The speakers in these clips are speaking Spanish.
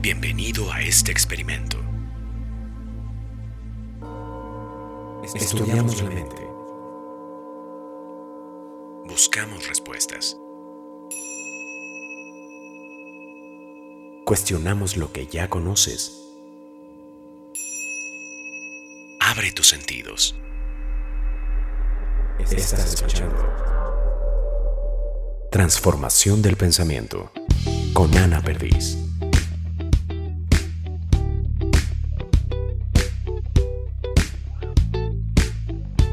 Bienvenido a este experimento. Estudiamos la mente. Buscamos respuestas. Cuestionamos lo que ya conoces. Abre tus sentidos. Estás escuchando. Transformación del pensamiento con Ana Perdiz.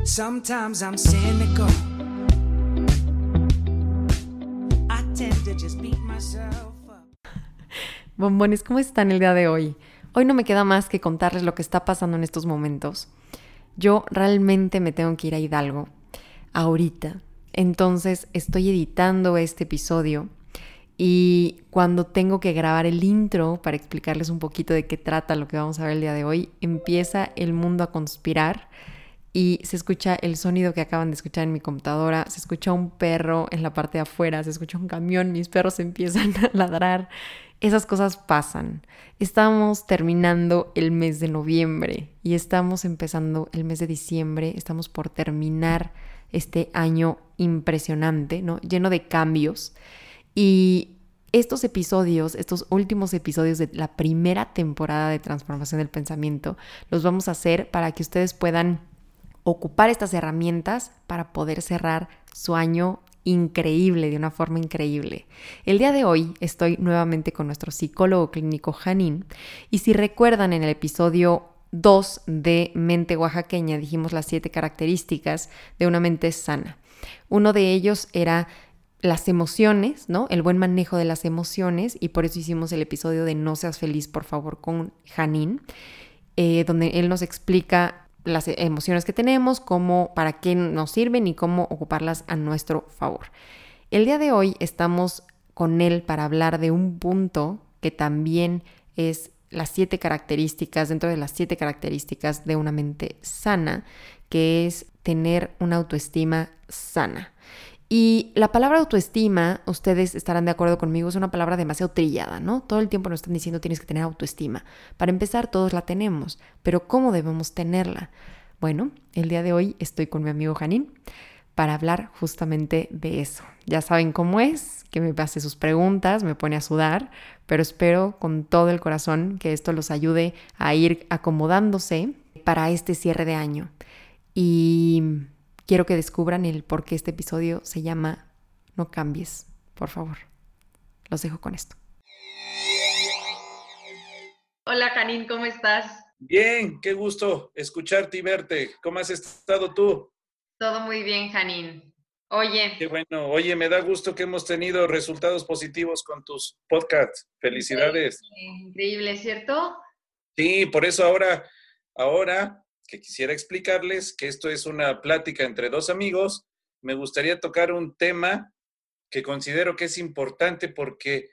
Sometimes I'm cynical. I tend to just beat myself up. Bombones, ¿cómo están el día de hoy? Hoy no me queda más que contarles lo que está pasando en estos momentos. Yo realmente me tengo que ir a Hidalgo ahorita. Entonces estoy editando este episodio y cuando tengo que grabar el intro para explicarles un poquito de qué trata lo que vamos a ver el día de hoy, empieza el mundo a conspirar y se escucha el sonido que acaban de escuchar en mi computadora, se escucha un perro en la parte de afuera, se escucha un camión, mis perros empiezan a ladrar. Esas cosas pasan. Estamos terminando el mes de noviembre y estamos empezando el mes de diciembre, estamos por terminar este año impresionante, ¿no? Lleno de cambios. Y estos episodios, estos últimos episodios de la primera temporada de Transformación del Pensamiento, los vamos a hacer para que ustedes puedan ocupar estas herramientas para poder cerrar su año increíble, de una forma increíble. El día de hoy estoy nuevamente con nuestro psicólogo clínico Janín y si recuerdan en el episodio 2 de Mente Oaxaqueña dijimos las siete características de una mente sana. Uno de ellos era las emociones, ¿no? El buen manejo de las emociones y por eso hicimos el episodio de No seas feliz, por favor, con Janín, eh, donde él nos explica las emociones que tenemos, cómo, para qué nos sirven y cómo ocuparlas a nuestro favor. El día de hoy estamos con él para hablar de un punto que también es las siete características, dentro de las siete características de una mente sana, que es tener una autoestima sana. Y la palabra autoestima, ustedes estarán de acuerdo conmigo, es una palabra demasiado trillada, ¿no? Todo el tiempo nos están diciendo tienes que tener autoestima. Para empezar, todos la tenemos, pero ¿cómo debemos tenerla? Bueno, el día de hoy estoy con mi amigo Janín para hablar justamente de eso. Ya saben cómo es, que me hace sus preguntas, me pone a sudar, pero espero con todo el corazón que esto los ayude a ir acomodándose para este cierre de año. Y quiero que descubran el por qué este episodio se llama No cambies, por favor. Los dejo con esto. Hola, Janine, ¿cómo estás? Bien, qué gusto escucharte y verte. ¿Cómo has estado tú? Todo muy bien, Janine. Oye. Qué bueno. Oye, me da gusto que hemos tenido resultados positivos con tus podcasts. Felicidades. Increíble, ¿cierto? Sí, por eso ahora, ahora que quisiera explicarles que esto es una plática entre dos amigos, me gustaría tocar un tema que considero que es importante porque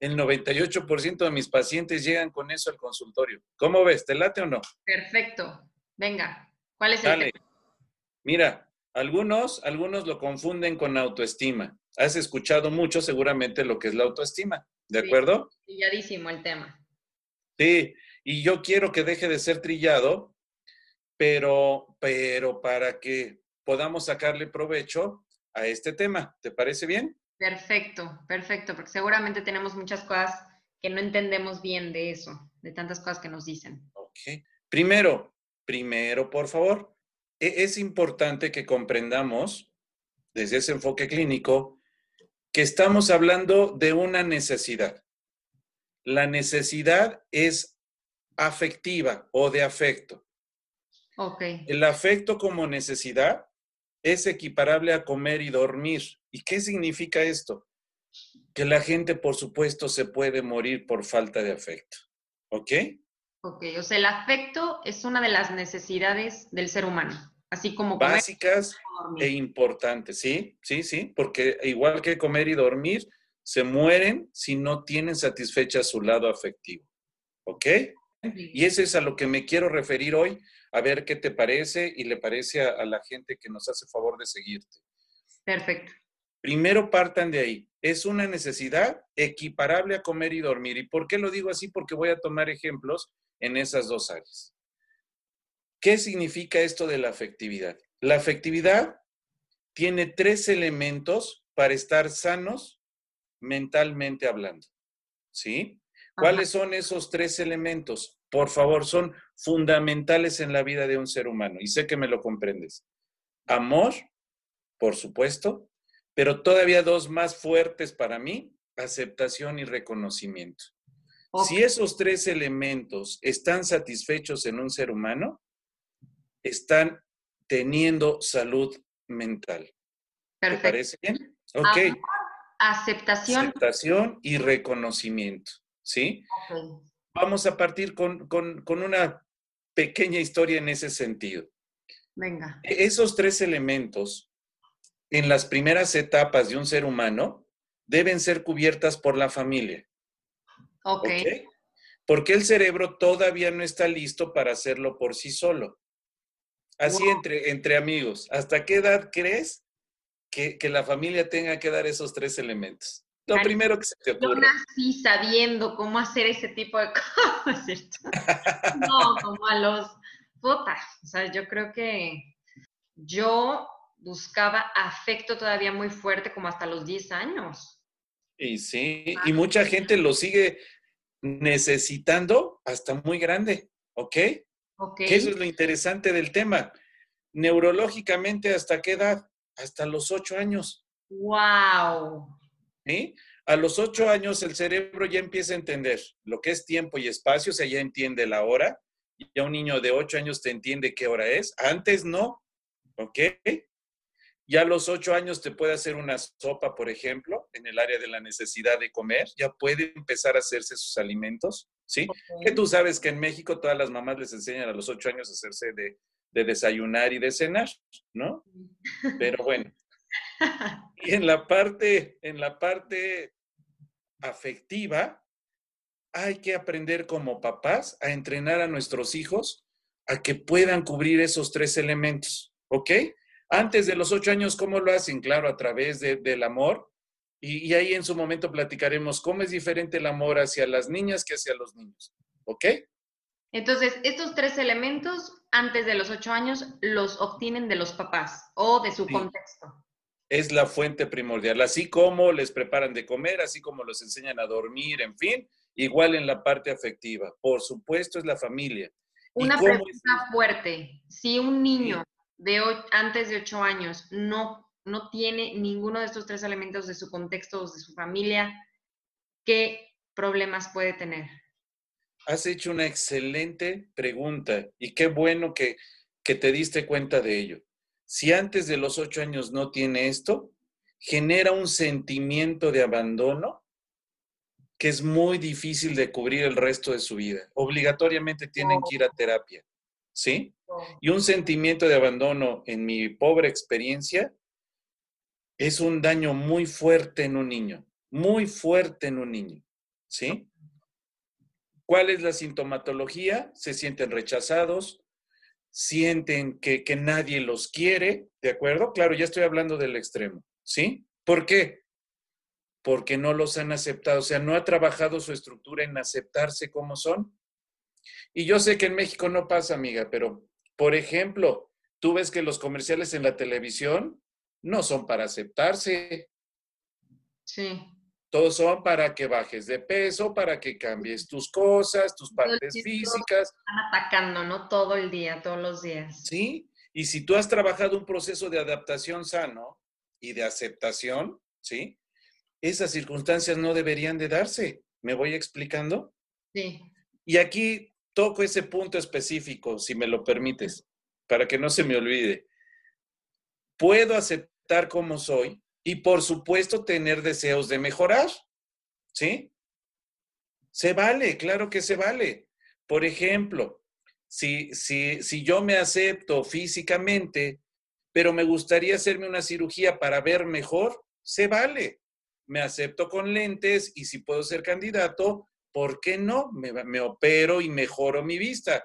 el 98% de mis pacientes llegan con eso al consultorio. ¿Cómo ves? ¿Te late o no? Perfecto. Venga, ¿cuál es el tema? Mira, algunos, algunos lo confunden con autoestima. Has escuchado mucho seguramente lo que es la autoestima, ¿de acuerdo? Trilladísimo el tema. Sí, y yo quiero que deje de ser trillado pero, pero para que podamos sacarle provecho a este tema. ¿Te parece bien? Perfecto, perfecto, porque seguramente tenemos muchas cosas que no entendemos bien de eso, de tantas cosas que nos dicen. Ok. Primero, primero, por favor, e-, es importante que comprendamos desde ese enfoque clínico que estamos hablando de una necesidad. La necesidad es afectiva o de afecto. El afecto como necesidad es equiparable a comer y dormir. ¿Y qué significa esto? Que la gente, por supuesto, se puede morir por falta de afecto. ¿Ok? Ok, o sea, el afecto es una de las necesidades del ser humano, así como básicas e importantes, sí, sí, sí, porque igual que comer y dormir, se mueren si no tienen satisfecha su lado afectivo. ¿Ok? Y eso es a lo que me quiero referir hoy a ver qué te parece y le parece a, la gente que nos hace favor de seguirte. Perfecto. Primero partan de ahí. Es una necesidad equiparable a comer y dormir. ¿Y por qué lo digo así? Porque voy a tomar ejemplos en esas dos áreas. ¿Qué significa esto de la afectividad? La afectividad tiene tres elementos para estar sanos mentalmente hablando. ¿Sí? ¿Cuáles son esos tres elementos? Por favor, son fundamentales en la vida de un ser humano y sé que me lo comprendes. Amor, por supuesto, pero todavía dos más fuertes para mí, aceptación y reconocimiento. Si esos tres elementos están satisfechos en un ser humano, están teniendo salud mental. ¿Te parece bien? Ok. aceptación. Aceptación y reconocimiento, ¿sí? Vamos a partir con, con una pequeña historia en ese sentido. Venga. E-, esos tres elementos en las primeras etapas de un ser humano deben ser cubiertas por la familia. Ok. Porque el cerebro todavía no está listo para hacerlo por sí solo. Así entre, entre amigos. ¿Hasta qué edad crees que, la familia tenga que dar esos tres elementos? Lo primero que se te ocurre. Yo nací sabiendo cómo hacer ese tipo de cosas, no, como a los putas. O sea, yo creo que yo buscaba afecto todavía muy fuerte como hasta los 10 años. Y sí, y mucha gente lo sigue necesitando hasta muy grande, ¿ok? Ok. eso es lo interesante del tema. Neurológicamente, ¿hasta qué edad? Hasta los 8 años. ¡Wow! ¿Sí? A los 8 años el cerebro ya empieza a entender lo que es tiempo y espacio, o sea, ya entiende la hora. Ya un niño de 8 años te entiende qué hora es. Antes no, ¿ok? Ya a los ocho años te puede hacer una sopa, por ejemplo, en el área de la necesidad de comer. Ya puede empezar a hacerse sus alimentos, ¿sí? Que tú sabes que en México todas las mamás les enseñan a los ocho años a hacerse de, de desayunar y de cenar, ¿no? Pero bueno. Y en la parte, en la parte afectiva, hay que aprender como papás a entrenar a nuestros hijos a que puedan cubrir esos tres elementos, ¿ok? Antes de los ocho años, ¿cómo lo hacen? Claro, a través del amor. Y, ahí en su momento platicaremos cómo es diferente el amor hacia las niñas que hacia los niños. ¿Ok? Entonces, estos tres elementos antes de los ocho años los obtienen de los papás o de su contexto. Es la fuente primordial, así como les preparan de comer, así como los enseñan a dormir, en fin, igual en la parte afectiva. Por supuesto, es la familia. Una pregunta fuerte. Si un niño de antes de ocho años no, no tiene ninguno de estos tres elementos de su contexto o de su familia, ¿qué problemas puede tener? Has hecho una excelente pregunta y qué bueno que, que te diste cuenta de ello. Si antes de los ocho años no tiene esto, genera un sentimiento de abandono que es muy difícil de cubrir el resto de su vida. Obligatoriamente tienen que ir a terapia, ¿sí? Y un sentimiento de abandono, en mi pobre experiencia, es un daño muy fuerte en un niño, muy fuerte en un niño, ¿sí? ¿Cuál es la sintomatología? Se sienten rechazados, sienten que, que nadie los quiere, ¿de acuerdo? Claro, ya estoy hablando del extremo, ¿sí? ¿Por qué? Porque no los han aceptado, o sea, no ha trabajado su estructura en aceptarse como son. Y yo sé que en México no pasa, amiga, pero por ejemplo, tú ves que los comerciales en la televisión no son para aceptarse. Sí. Todos son para que bajes de peso, para que cambies tus cosas, tus partes físicas. Están atacando, ¿no? Todo el día, todos los días. Sí. Y si tú has trabajado un proceso de adaptación sano y de aceptación, ¿sí? Esas circunstancias no deberían de darse. ¿Me voy explicando? Sí. Y aquí toco ese punto específico, si me lo permites, para que no se me olvide. Puedo aceptar como soy y por supuesto tener deseos de mejorar, ¿sí? Se vale, claro que se vale. Por ejemplo, si, si, si yo me acepto físicamente, pero me gustaría hacerme una cirugía para ver mejor, se vale. Me acepto con lentes y si puedo ser candidato, ¿por qué no? Me, opero y mejoro mi vista,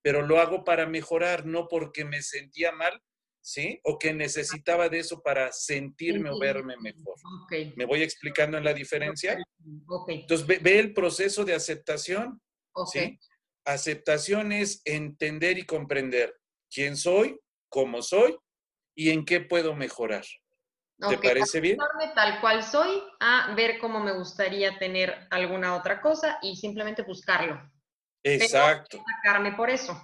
pero lo hago para mejorar, no porque me sentía mal ¿sí? O que necesitaba de eso para sentirme o verme mejor. ¿Me voy explicando en la diferencia? Entonces, ve, el proceso de aceptación, ¿sí? Aceptación es entender y comprender quién soy, cómo soy y en qué puedo mejorar. ¿Te parece bien? Tal cual soy, a ver cómo me gustaría tener alguna otra cosa y simplemente buscarlo. Exacto. sacarme por eso.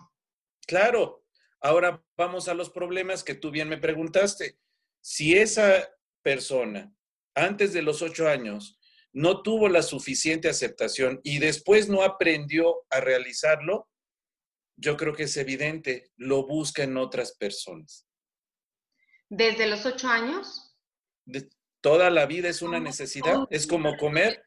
Claro. Ahora vamos a los problemas que tú bien me preguntaste. Si esa persona antes de los ocho años no tuvo la suficiente aceptación y después no aprendió a realizarlo, yo creo que es evidente, lo busca en otras personas. ¿Desde los ocho años? toda la vida es una necesidad, es como comer.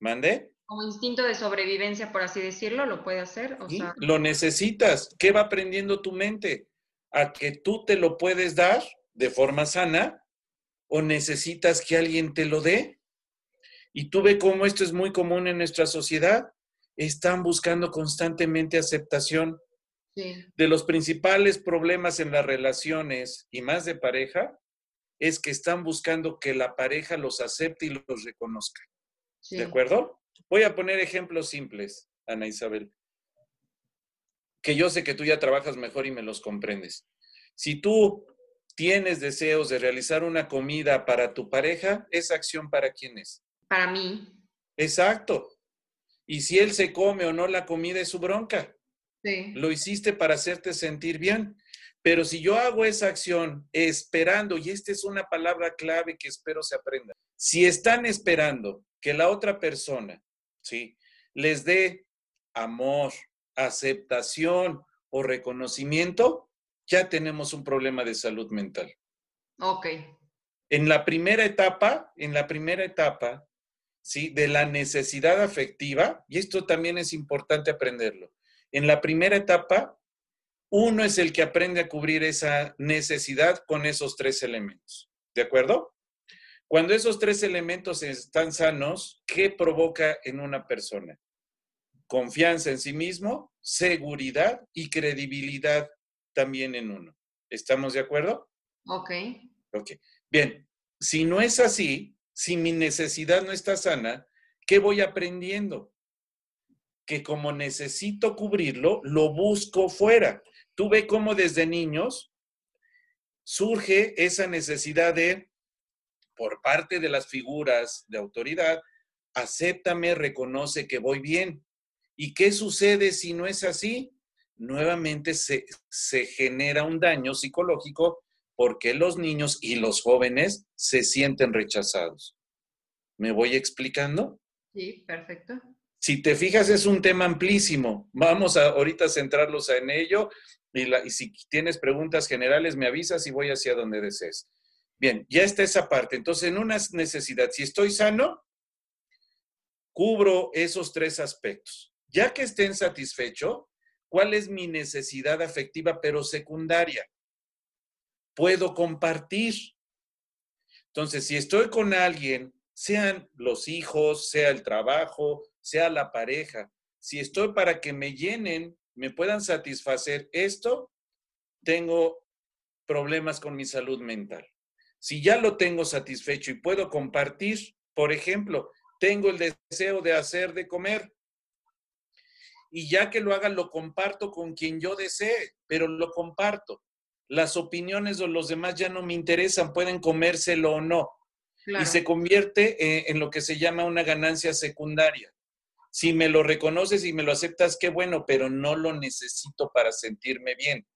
¿Mande? Como instinto de sobrevivencia, por así decirlo, lo puede hacer. Lo necesitas. ¿Qué va aprendiendo tu mente? ¿A que tú te lo puedes dar de forma sana o necesitas que alguien te lo dé. Y tú ve cómo esto es muy común en nuestra sociedad. Están buscando constantemente aceptación. De los principales problemas en las relaciones y más de pareja es que están buscando que la pareja los acepte y los reconozca. ¿De acuerdo? Voy a poner ejemplos simples, Ana Isabel, que yo sé que tú ya trabajas mejor y me los comprendes. Si tú tienes deseos de realizar una comida para tu pareja, ¿esa acción para quién es? Para mí. Exacto. Y si él se come o no la comida es su bronca. Sí. Lo hiciste para hacerte sentir bien. Pero si yo hago esa acción esperando, y esta es una palabra clave que espero se aprenda, si están esperando que la otra persona, ¿sí? Les dé amor, aceptación o reconocimiento, ya tenemos un problema de salud mental. Ok. En la primera etapa, en la primera etapa, ¿sí? De la necesidad afectiva, y esto también es importante aprenderlo. En la primera etapa, uno es el que aprende a cubrir esa necesidad con esos tres elementos. ¿De acuerdo? Cuando esos tres elementos están sanos, ¿qué provoca en una persona? Confianza en sí mismo, seguridad y credibilidad también en uno. ¿Estamos de acuerdo? Ok. Ok. Bien, si no es así, si mi necesidad no está sana, ¿qué voy aprendiendo? Que como necesito cubrirlo, lo busco fuera. Tú ve cómo desde niños surge esa necesidad de, por parte de las figuras de autoridad, acéptame, reconoce que voy bien. ¿Y qué sucede si no es así? nuevamente se, genera un daño psicológico porque los niños y los jóvenes se sienten rechazados. ¿Me voy explicando? Sí, perfecto. Si te fijas, es un tema amplísimo. Vamos a ahorita centrarlos en ello y, y si tienes preguntas generales, me avisas y voy hacia donde desees. Bien, ya está esa parte. Entonces, en una necesidad, si estoy sano, cubro esos tres aspectos. Ya que estén satisfecho, ¿Cuál es mi necesidad afectiva pero secundaria? Puedo compartir. Entonces, si estoy con alguien, sean los hijos, sea el trabajo, sea la pareja, si estoy para que me llenen, me puedan satisfacer esto, tengo problemas con mi salud mental. Si ya lo tengo satisfecho y puedo compartir, por ejemplo, tengo el deseo de hacer de comer, y ya que lo haga, lo comparto con quien yo desee, pero lo comparto. Las opiniones de los demás ya no me interesan, pueden comérselo o no. Y se convierte eh, en lo que se llama una ganancia secundaria. Si me lo reconoces y me lo aceptas, qué bueno, pero no lo necesito para sentirme bien.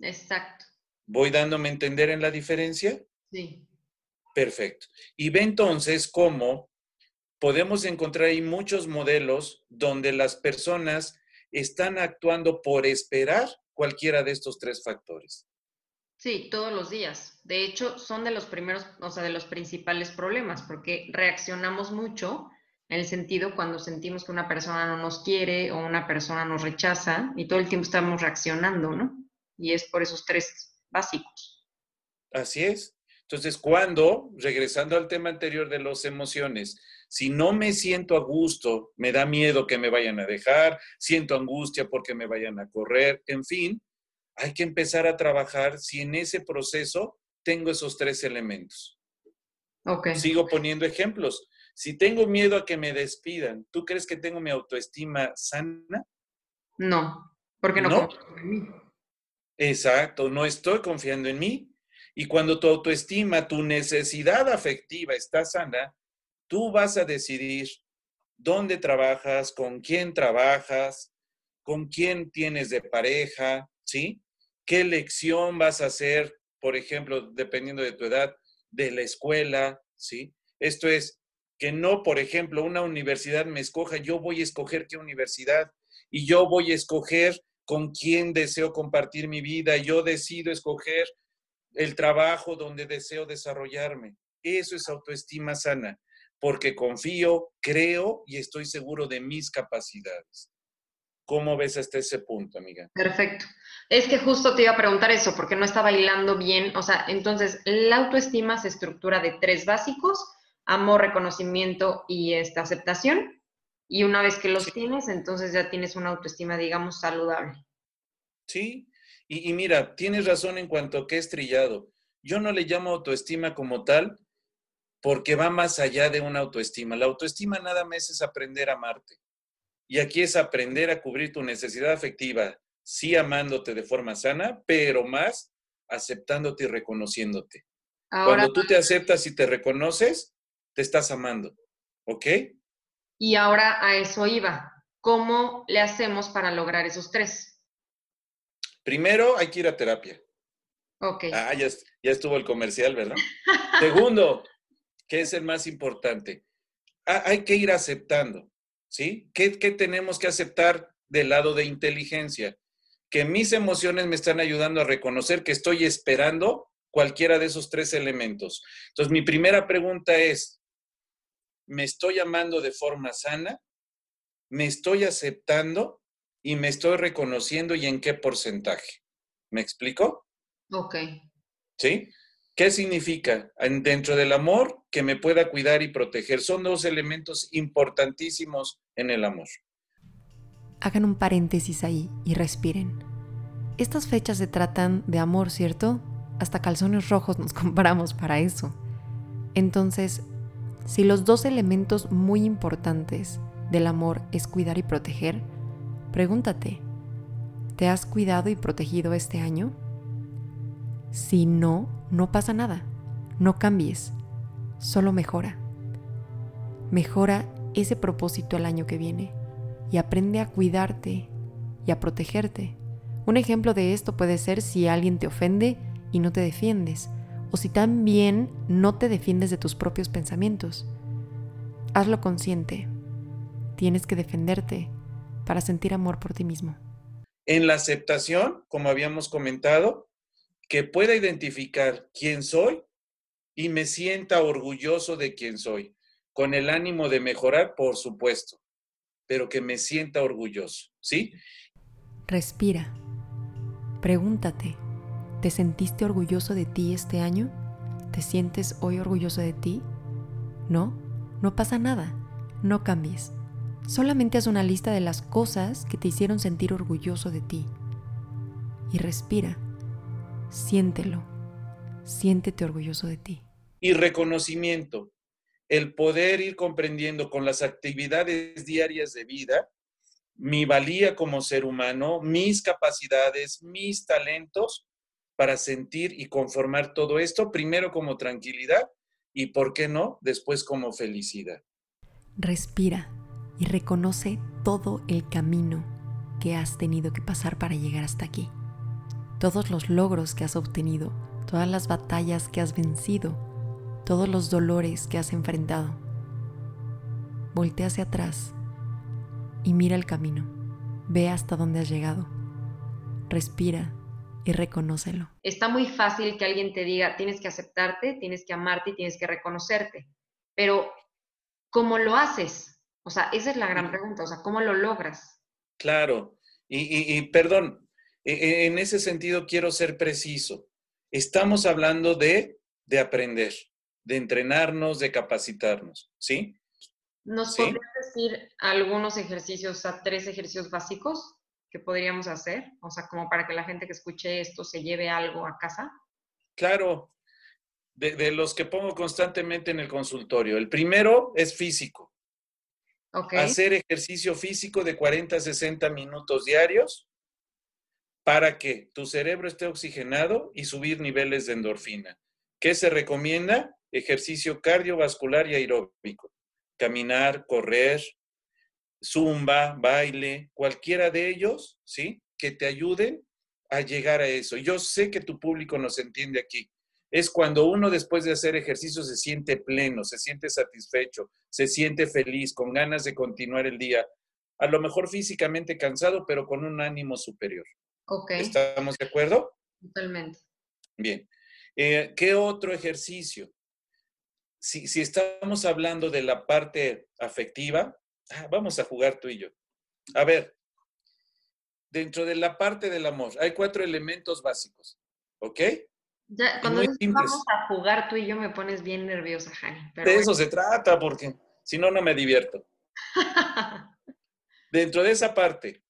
Exacto. ¿Voy dándome a entender en la diferencia? Sí. Perfecto. Y ve entonces cómo podemos encontrar ahí muchos modelos donde las personas están actuando por esperar cualquiera de estos tres factores. Sí, todos los días. De hecho, son de los primeros, o sea, de los principales problemas, porque reaccionamos mucho en el sentido cuando sentimos que una persona no nos quiere o una persona nos rechaza y todo el tiempo estamos reaccionando, ¿no? Y es por esos tres básicos. Así es. Entonces, cuando, regresando al tema anterior de las emociones, si no me siento a gusto, me da miedo que me vayan a dejar, siento angustia porque me vayan a correr, en fin, hay que empezar a trabajar si en ese proceso tengo esos tres elementos. Okay. Sigo poniendo ejemplos. Si tengo miedo a que me despidan, ¿tú crees que tengo mi autoestima sana? No, porque no, ¿No? en mí. Exacto, no estoy confiando en mí. Y cuando tu autoestima, tu necesidad afectiva está sana, tú vas a decidir dónde trabajas, con quién trabajas, con quién tienes de pareja, ¿sí? ¿Qué lección vas a hacer, por ejemplo, dependiendo de tu edad, de la escuela, ¿sí? Esto es, que no, por ejemplo, una universidad me escoja, yo voy a escoger qué universidad y yo voy a escoger con quién deseo compartir mi vida, yo decido escoger el trabajo donde deseo desarrollarme. Eso es autoestima sana, porque confío, creo y estoy seguro de mis capacidades. ¿Cómo ves hasta ese punto, amiga? Perfecto. Es que justo te iba a preguntar eso, porque no está bailando bien. O sea, entonces, la autoestima se estructura de tres básicos, amor, reconocimiento y esta aceptación. Y una vez que los tienes, entonces ya tienes una autoestima, digamos, saludable. Sí, y, y, mira, tienes razón en cuanto a que es trillado. Yo no le llamo autoestima como tal porque va más allá de una autoestima. La autoestima nada más es aprender a amarte. Y aquí es aprender a cubrir tu necesidad afectiva, sí amándote de forma sana, pero más aceptándote y reconociéndote. Cuando tú te aceptas y te reconoces, te estás amando. ¿Ok? Y ahora a eso iba. ¿Cómo le hacemos para lograr esos tres? Primero, hay que ir a terapia. Ok. Ah, ya, ya estuvo el comercial, ¿verdad? Segundo, que es el más importante, ah, hay que ir aceptando. ¿sí? ¿Qué, tenemos que aceptar del lado de inteligencia? Que mis emociones me están ayudando a reconocer que estoy esperando cualquiera de esos tres elementos. Entonces, mi primera pregunta es, ¿me estoy amando de forma sana? ¿Me estoy aceptando? ¿Y me estoy reconociendo y en qué porcentaje? ¿Me explico? Ok. ¿Sí? ¿Qué significa? Dentro del amor, que me pueda cuidar y proteger. Son dos elementos importantísimos en el amor. Hagan un paréntesis ahí y respiren. Estas fechas se tratan de amor, ¿cierto? Hasta calzones rojos nos comparamos para eso. Entonces, si los dos elementos muy importantes del amor es cuidar y proteger, pregúntate, ¿te has cuidado y protegido este año? Si no, no pasa nada. No cambies. Solo mejora. Mejora ese propósito el año que viene y aprende a cuidarte y a protegerte. Un ejemplo de esto puede ser si alguien te ofende y no te defiendes, o si también no te defiendes de tus propios pensamientos. Hazlo consciente. Tienes que defenderte para sentir amor por ti mismo. En la aceptación, como habíamos comentado, que pueda identificar quién soy y me sienta orgulloso de quién soy, con el ánimo de mejorar, por supuesto, pero que me sienta orgulloso, ¿sí? Respira. Pregúntate, ¿te sentiste orgulloso de ti este año? ¿Te sientes hoy orgulloso de ti? ¿No? No pasa nada. No cambies. Solamente haz una lista de las cosas que te hicieron sentir orgulloso de ti. Y respira siéntelo, siéntete orgulloso de ti. Y reconocimiento, el poder ir comprendiendo con las actividades diarias de vida mi valía como ser humano, mis capacidades, mis talentos para sentir y conformar todo esto, primero como tranquilidad y, ¿por qué no?, después como felicidad. Respira y reconoce todo el camino que has tenido que pasar para llegar hasta aquí todos los logros que has obtenido, todas las batallas que has vencido, todos los dolores que has enfrentado. Voltea hacia atrás y mira el camino. Ve hasta dónde has llegado. Respira y reconócelo. Está muy fácil que alguien te diga, tienes que aceptarte, tienes que amarte y tienes que reconocerte. Pero, ¿cómo lo haces? O sea, esa es la gran pregunta. O sea, ¿cómo lo logras? Claro. Y, y perdón, e, e, en ese sentido quiero ser preciso. Estamos hablando de, de aprender, de entrenarnos, de capacitarnos, ¿sí? ¿Nos podrías decir algunos ejercicios, o sea, tres ejercicios básicos que podríamos hacer? O sea, como para que la gente que escuche esto se lleve algo a casa. Claro, de, los que pongo constantemente en el consultorio. El primero es físico. Hacer ejercicio físico de 40 a 60 minutos diarios para que tu cerebro esté oxigenado y subir niveles de endorfina. ¿Qué se recomienda? Ejercicio cardiovascular y aeróbico. Caminar, correr, zumba, baile, cualquiera de ellos, ¿sí? Que te ayuden a llegar a eso. Yo sé que tu público nos entiende aquí. Es cuando uno después de hacer ejercicio se siente pleno, se siente satisfecho, se siente feliz, con ganas de continuar el día. A lo mejor físicamente cansado, pero con un ánimo superior. ¿Estamos de acuerdo? Totalmente. Bien. Eh, ¿Qué otro ejercicio? Si, si, estamos hablando de la parte afectiva, ah, vamos a jugar tú y yo. A ver, dentro de la parte del amor hay cuatro elementos básicos, ¿ok? Ya, cuando vamos a jugar tú y yo me pones bien nerviosa, Jani. de eso se trata, porque si no, no me divierto. dentro de esa parte,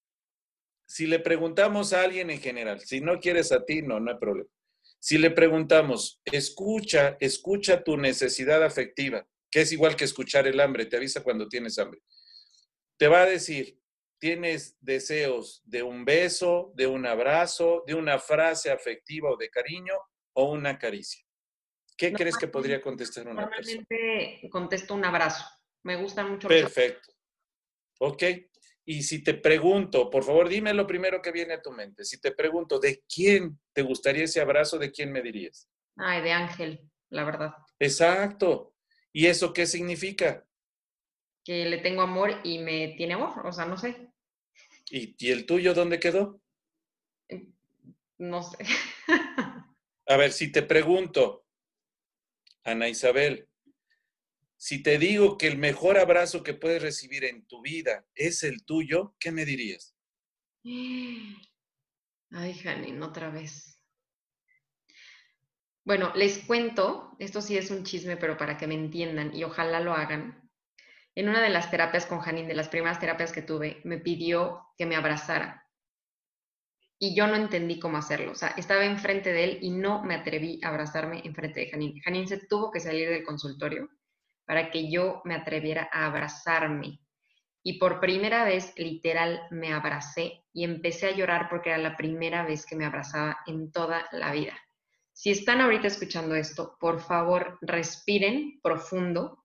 si le preguntamos a alguien en general, si no quieres a ti, no, no hay problema. Si le preguntamos, escucha, escucha tu necesidad afectiva, que es igual que escuchar el hambre, te avisa cuando tienes hambre. Te va a decir, tienes deseos de un beso, de un abrazo, de una frase afectiva o de cariño o una caricia. ¿Qué crees que podría contestar una persona? Normalmente contesto un abrazo. Me gusta mucho. Perfecto. Ok. Y si te pregunto, por favor, dime lo primero que viene a tu mente. Si te pregunto, ¿de quién te gustaría ese abrazo? ¿De quién me dirías? Ay, de Ángel, la verdad. Exacto. ¿Y eso qué significa? Que le tengo amor y me tiene amor, o sea, no sé. ¿Y, y el tuyo dónde quedó? No sé. A ver, si te pregunto, Ana Isabel, si te digo que el mejor abrazo que puedes recibir en tu vida es el tuyo, ¿qué me dirías? Ay, Janine, otra vez. Bueno, les cuento, esto sí es un chisme, pero para que me entiendan y ojalá lo hagan. En una de las terapias con Janine, de las primeras terapias que tuve, me pidió que me abrazara. Y yo no entendí cómo hacerlo. O sea, estaba enfrente de él y no me atreví a abrazarme enfrente de Janine. Janine se tuvo que salir del consultorio para que yo me atreviera a abrazarme. Y por primera vez, literal, me abracé y empecé a llorar porque era la primera vez que me abrazaba en toda la vida. Si están ahorita escuchando esto, por favor, respiren profundo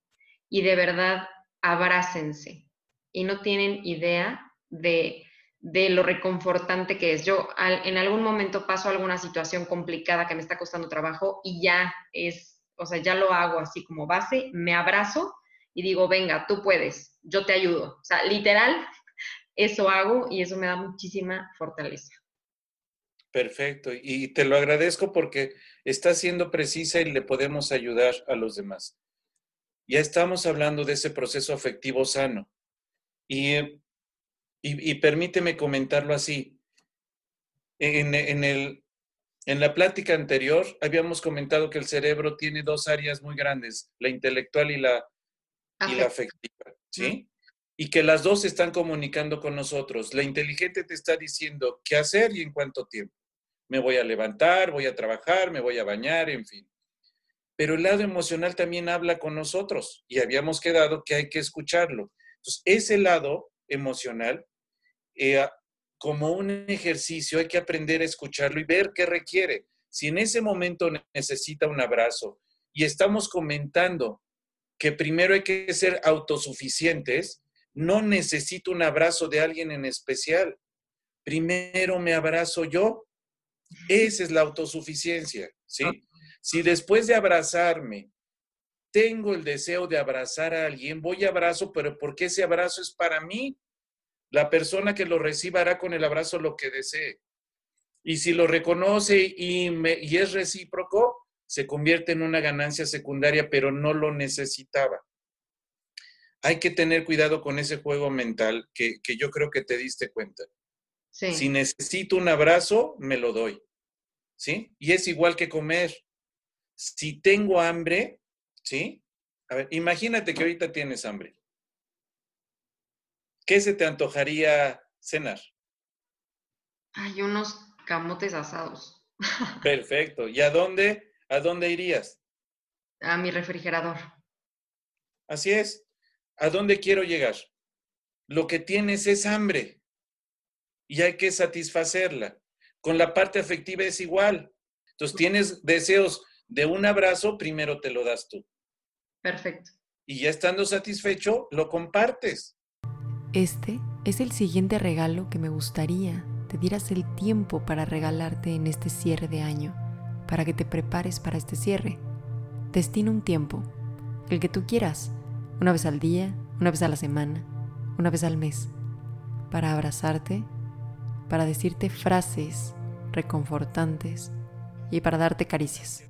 y de verdad abrácense. Y no tienen idea de, de lo reconfortante que es. Yo en algún momento paso alguna situación complicada que me está costando trabajo y ya es o sea, ya lo hago así como base, me abrazo y digo, venga, tú puedes, yo te ayudo. O sea, literal, eso hago y eso me da muchísima fortaleza. Perfecto, y te lo agradezco porque está siendo precisa y le podemos ayudar a los demás. Ya estamos hablando de ese proceso afectivo sano. Y, y, permíteme comentarlo así. En, en, el, en la plática anterior habíamos comentado que el cerebro tiene dos áreas muy grandes, la intelectual y la, y la afectiva, ¿sí? Y que las dos están comunicando con nosotros. La inteligente te está diciendo qué hacer y en cuánto tiempo. Me voy a levantar, voy a trabajar, me voy a bañar, en fin. Pero el lado emocional también habla con nosotros y habíamos quedado que hay que escucharlo. Entonces, ese lado emocional eh, como un ejercicio, hay que aprender a escucharlo y ver qué requiere. Si en ese momento necesita un abrazo y estamos comentando que primero hay que ser autosuficientes, no necesito un abrazo de alguien en especial. Primero me abrazo yo. Esa es la autosuficiencia, ¿sí? Si después de abrazarme tengo el deseo de abrazar a alguien, voy a abrazo, pero porque ese abrazo es para mí, la persona que lo reciba hará con el abrazo lo que desee. Y si lo reconoce y, y es recíproco, se convierte en una ganancia secundaria, pero no lo necesitaba. Hay que tener cuidado con ese juego mental que, yo creo que te diste cuenta. Si necesito un abrazo, me lo doy. ¿Sí? Y es igual que comer. Si tengo hambre, ¿sí? A ver, imagínate que ahorita tienes hambre. ¿Qué se te antojaría cenar? Hay unos camotes asados. Perfecto. ¿Y a dónde, a dónde irías? A mi refrigerador. Así es. ¿A dónde quiero llegar? Lo que tienes es hambre y hay que satisfacerla. Con la parte afectiva es igual. Entonces, tienes deseos de un abrazo, primero te lo das tú. Perfecto. Y ya estando satisfecho, lo compartes. Este es el siguiente regalo que me gustaría te dieras el tiempo para regalarte en este cierre de año, para que te prepares para este cierre. Destina un tiempo, el que tú quieras, una vez al día, una vez a la semana, una vez al mes, para abrazarte, para decirte frases reconfortantes y para darte caricias.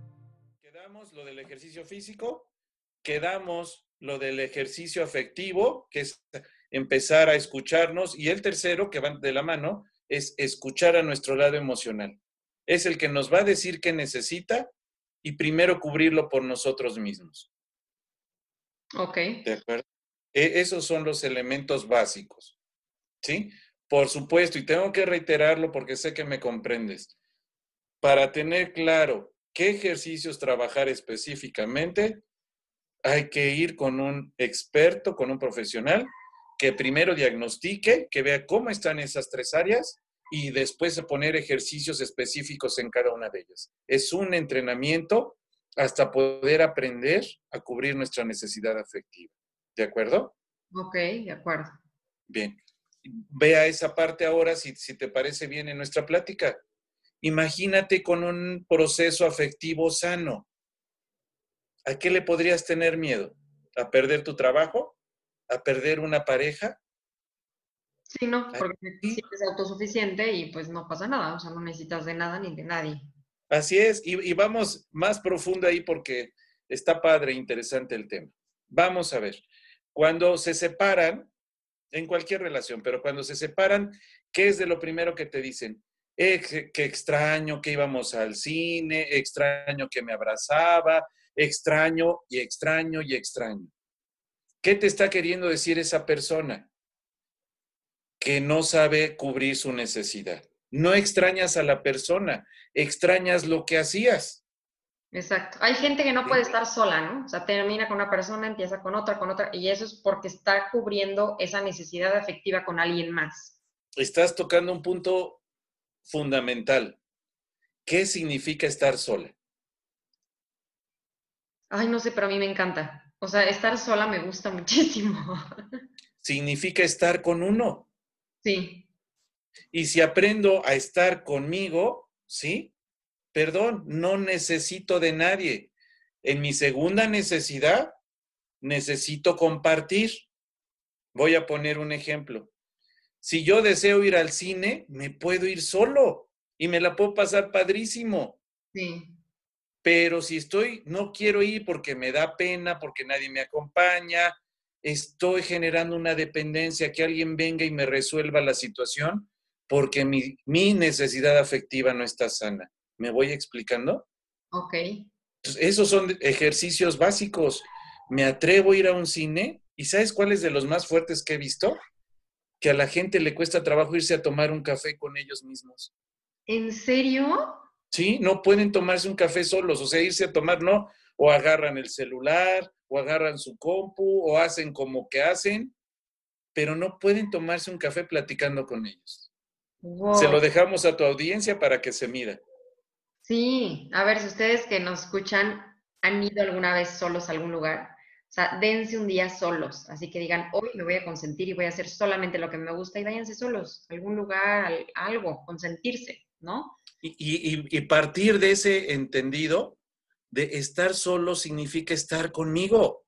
Quedamos lo del ejercicio físico, quedamos lo del ejercicio afectivo, que es empezar a escucharnos, y el tercero, que va de la mano, es escuchar a nuestro lado emocional. Es el que nos va a decir qué necesita y primero cubrirlo por nosotros mismos. Ok. ¿De acuerdo? E, esos son los elementos básicos. ¿Sí? Por supuesto, y tengo que reiterarlo porque sé que me comprendes. Para tener claro qué ejercicios trabajar específicamente, hay que ir con un experto, con un profesional que primero diagnostique, que vea cómo están esas tres áreas y después poner ejercicios específicos en cada una de ellas. Es un entrenamiento hasta poder aprender a cubrir nuestra necesidad afectiva. ¿De acuerdo? Ok, de acuerdo. Bien. Vea esa parte ahora si, si te parece bien en nuestra plática. Imagínate con un proceso afectivo sano. ¿A qué le podrías tener miedo? ¿A perder tu trabajo? A perder una pareja. Sí, no, porque si eres autosuficiente y pues no pasa nada, o sea, no necesitas de nada ni de nadie. Así es, y, vamos más profundo ahí porque está padre, interesante el tema. Vamos a ver, cuando se separan, en cualquier relación, pero cuando se separan, ¿qué es de lo primero que te dicen? Eh, que, extraño que íbamos al cine, extraño que me abrazaba, extraño y extraño y extraño. ¿Qué te está queriendo decir esa persona? Que no sabe cubrir su necesidad. No extrañas a la persona, extrañas lo que hacías. Exacto. Hay gente que no puede estar sola, ¿no? O sea, termina con una persona, empieza con otra, con otra, y eso es porque está cubriendo esa necesidad afectiva con alguien más. Estás tocando un punto fundamental. ¿Qué significa estar sola? Ay, no sé, pero a mí me encanta. O sea, estar sola me gusta muchísimo. Significa estar con uno. Sí. Y si aprendo a estar conmigo, ¿sí? Perdón, no necesito de nadie. En mi segunda necesidad, necesito compartir. Voy a poner un ejemplo. Si yo deseo ir al cine, me puedo ir solo y me la puedo pasar padrísimo. Sí. Pero si estoy, no quiero ir porque me da pena, porque nadie me acompaña, estoy generando una dependencia, que alguien venga y me resuelva la situación, porque mi, necesidad afectiva no está sana. ¿Me voy explicando? Ok. esos son ejercicios básicos. Me atrevo a ir a un cine y ¿sabes cuál es de los más fuertes que he visto? Que a la gente le cuesta trabajo irse a tomar un café con ellos mismos. ¿En serio? ¿Sí? No pueden tomarse un café solos, o sea, irse a tomar, no, o agarran el celular, o agarran su compu, o hacen como que hacen, pero no pueden tomarse un café platicando con ellos. Se lo dejamos a tu audiencia para que se mida. Sí, a ver, si ustedes que nos escuchan han ido alguna vez solos a algún lugar, o sea, dense un día solos, así que digan, hoy me voy a consentir y voy a hacer solamente lo que me gusta y váyanse solos, a algún lugar, algo, consentirse, ¿no? Y, partir de ese entendido de estar solo significa estar conmigo.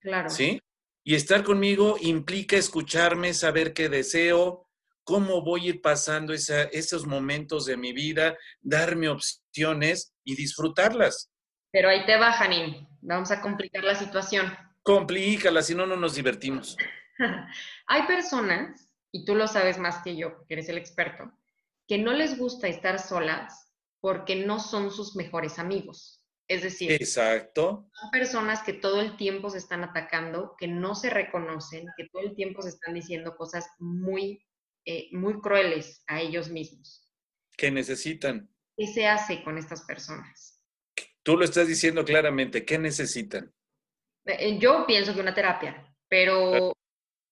Claro. ¿Sí? Y estar conmigo implica escucharme, saber qué deseo, cómo voy a ir pasando esos momentos de mi vida, darme opciones y disfrutarlas. Pero ahí te va, Janine. Vamos a complicar la situación. Complícala, si no, no nos divertimos. Hay personas, y tú lo sabes más que yo, que eres el experto, que no les gusta estar solas porque no son sus mejores amigos. Es decir, Exacto. son personas que todo el tiempo se están atacando, que no se reconocen, que todo el tiempo se están diciendo cosas muy eh, muy crueles a ellos mismos. ¿Qué necesitan? ¿Qué se hace con estas personas? Tú lo estás diciendo claramente, ¿qué necesitan? Eh, yo pienso que una terapia, pero,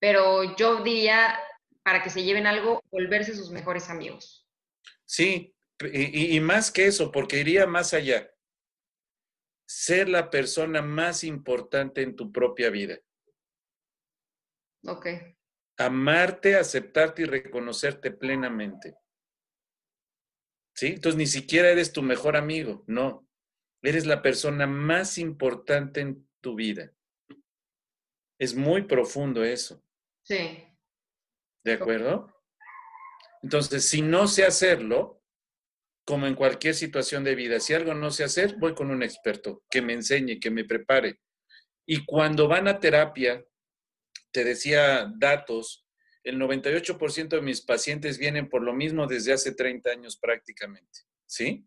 pero yo diría, para que se lleven algo, volverse sus mejores amigos. Sí, y, y más que eso, porque iría más allá. Ser la persona más importante en tu propia vida. Ok. Amarte, aceptarte y reconocerte plenamente. ¿Sí? Entonces ni siquiera eres tu mejor amigo, no. Eres la persona más importante en tu vida. Es muy profundo eso. Sí. ¿De acuerdo? Entonces, si no sé hacerlo, como en cualquier situación de vida, si algo no sé hacer, voy con un experto que me enseñe, que me prepare. Y cuando van a terapia, te decía datos, el 98% de mis pacientes vienen por lo mismo desde hace 30 años prácticamente, ¿sí?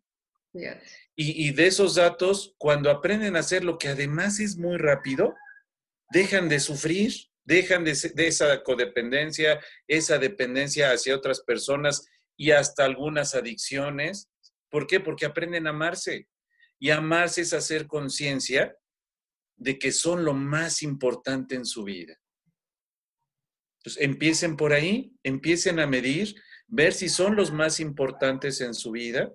Y, y, de esos datos, cuando aprenden a hacer lo que además es muy rápido, dejan de sufrir, dejan de, de esa codependencia, esa dependencia hacia otras personas y hasta algunas adicciones. ¿Por qué? Porque aprenden a amarse. Y amarse es hacer conciencia de que son lo más importante en su vida. Entonces, empiecen por ahí, empiecen a medir, ver si son los más importantes en su vida.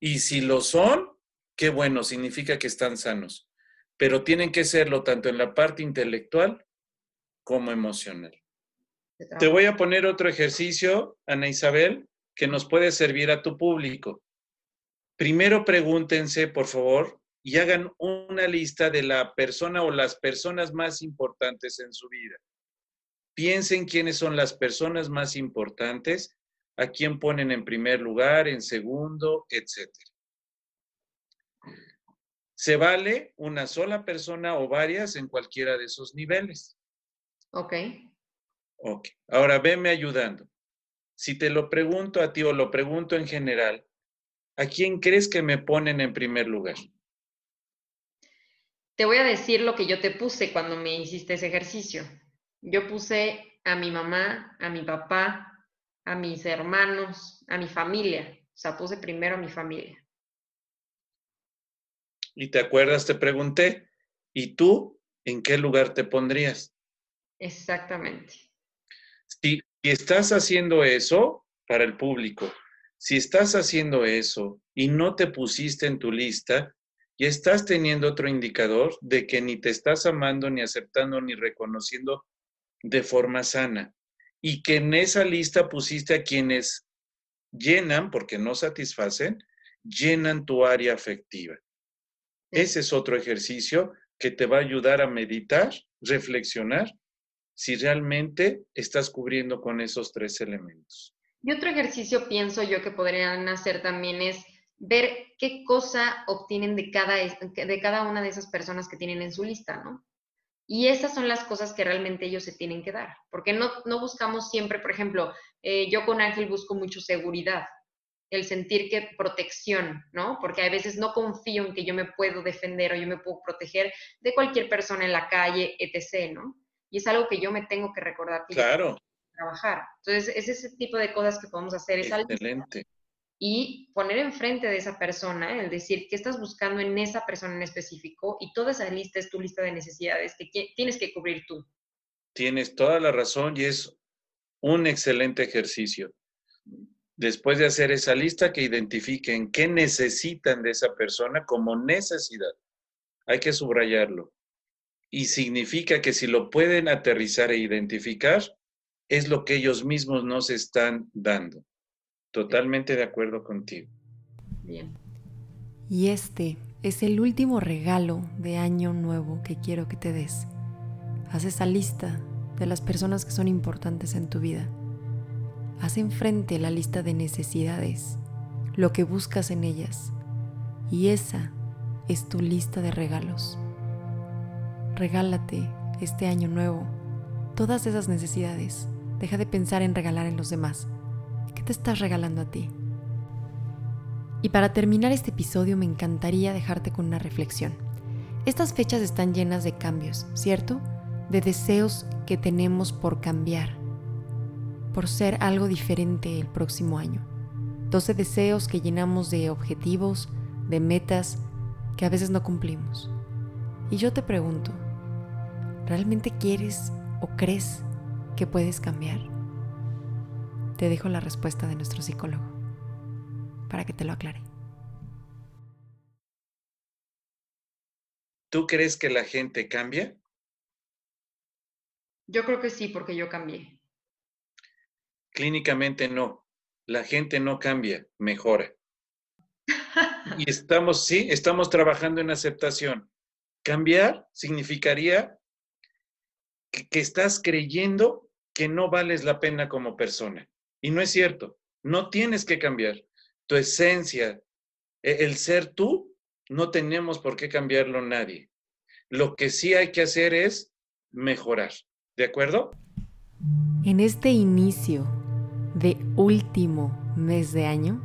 Y si lo son, qué bueno, significa que están sanos. Pero tienen que serlo tanto en la parte intelectual como emocional. Te voy a poner otro ejercicio, Ana Isabel, que nos puede servir a tu público. Primero pregúntense, por favor, y hagan una lista de la persona o las personas más importantes en su vida. Piensen quiénes son las personas más importantes, a quién ponen en primer lugar, en segundo, etc. Se vale una sola persona o varias en cualquiera de esos niveles. Ok. Ok. Ahora venme ayudando. Si te lo pregunto a ti o lo pregunto en general, ¿a quién crees que me ponen en primer lugar? Te voy a decir lo que yo te puse cuando me hiciste ese ejercicio. Yo puse a mi mamá, a mi papá, a mis hermanos, a mi familia. O sea, puse primero a mi familia. Y te acuerdas, te pregunté, ¿y tú en qué lugar te pondrías? Exactamente. Si estás haciendo eso para el público, si estás haciendo eso y no te pusiste en tu lista, y estás teniendo otro indicador de que ni te estás amando, ni aceptando, ni reconociendo de forma sana y que en esa lista pusiste a quienes llenan, porque no satisfacen, llenan tu área afectiva. Ese es otro ejercicio que te va a ayudar a meditar, reflexionar, si realmente estás cubriendo con esos tres elementos. Y otro ejercicio pienso yo que podrían hacer también es ver qué cosa obtienen de cada, de cada una de esas personas que tienen en su lista, ¿no? Y esas son las cosas que realmente ellos se tienen que dar, porque no, no buscamos siempre, por ejemplo, eh, yo con Ángel busco mucho seguridad, el sentir que protección, ¿no? Porque a veces no confío en que yo me puedo defender o yo me puedo proteger de cualquier persona en la calle, etc., ¿no? Y es algo que yo me tengo que recordar. Que claro. trabajar. Entonces, es ese tipo de cosas que podemos hacer. Excelente y poner enfrente de esa persona, el decir qué estás buscando en esa persona en específico y toda esa lista es tu lista de necesidades que tienes que cubrir tú. Tienes toda la razón y es un excelente ejercicio. Después de hacer esa lista, que identifiquen qué necesitan de esa persona como necesidad. Hay que subrayarlo. Y significa que si lo pueden aterrizar e identificar, es lo que ellos mismos nos están dando. Totalmente de acuerdo contigo. Bien. Y este es el último regalo de año nuevo que quiero que te des. Haz esa lista de las personas que son importantes en tu vida. Haz enfrente la lista de necesidades, lo que buscas en ellas. Y esa es tu lista de regalos. Regálate este año nuevo todas esas necesidades. Deja de pensar en regalar en los demás te estás regalando a ti? Y para terminar este episodio me encantaría dejarte con una reflexión. Estas fechas están llenas de cambios, ¿cierto? De deseos que tenemos por cambiar. por ser algo diferente el próximo año. 12 deseos que llenamos de objetivos, de metas que a veces no cumplimos. Y yo te pregunto, ¿realmente quieres o crees que puedes cambiar? Te dejo la respuesta de nuestro psicólogo para que te lo aclare. ¿Tú crees que la gente cambia? Yo creo que sí, porque yo cambié. Clínicamente no. La gente no cambia, mejora. y estamos, sí, estamos trabajando en aceptación. Cambiar significaría que, estás creyendo que no vales la pena como persona. Y no es cierto. No tienes que cambiar. Tu esencia, e, el ser tú, no tenemos por qué cambiarlo nadie. Lo que sí hay que hacer es mejorar. ¿De acuerdo? En este inicio de último mes de año,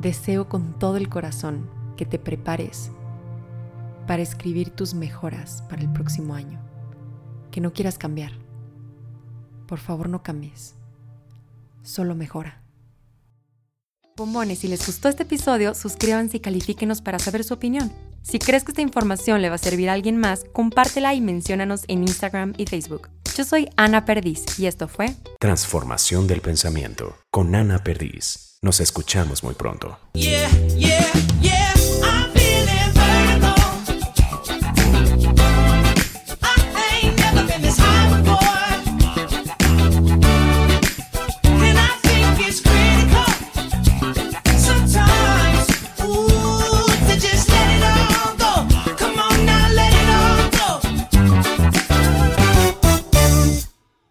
deseo con todo el corazón que te prepares para escribir tus mejoras para el próximo año. Que no quieras cambiar. Por favor, no cambies. Solo mejora. Bombones, si les gustó este episodio, suscríbanse y califíquenos para saber su opinión. Si crees que esta información le va a servir a alguien más, compártela y menciónanos en Instagram y Facebook. Yo soy Ana Perdiz y esto fue Transformación del Pensamiento con Ana Perdiz. Nos escuchamos muy pronto.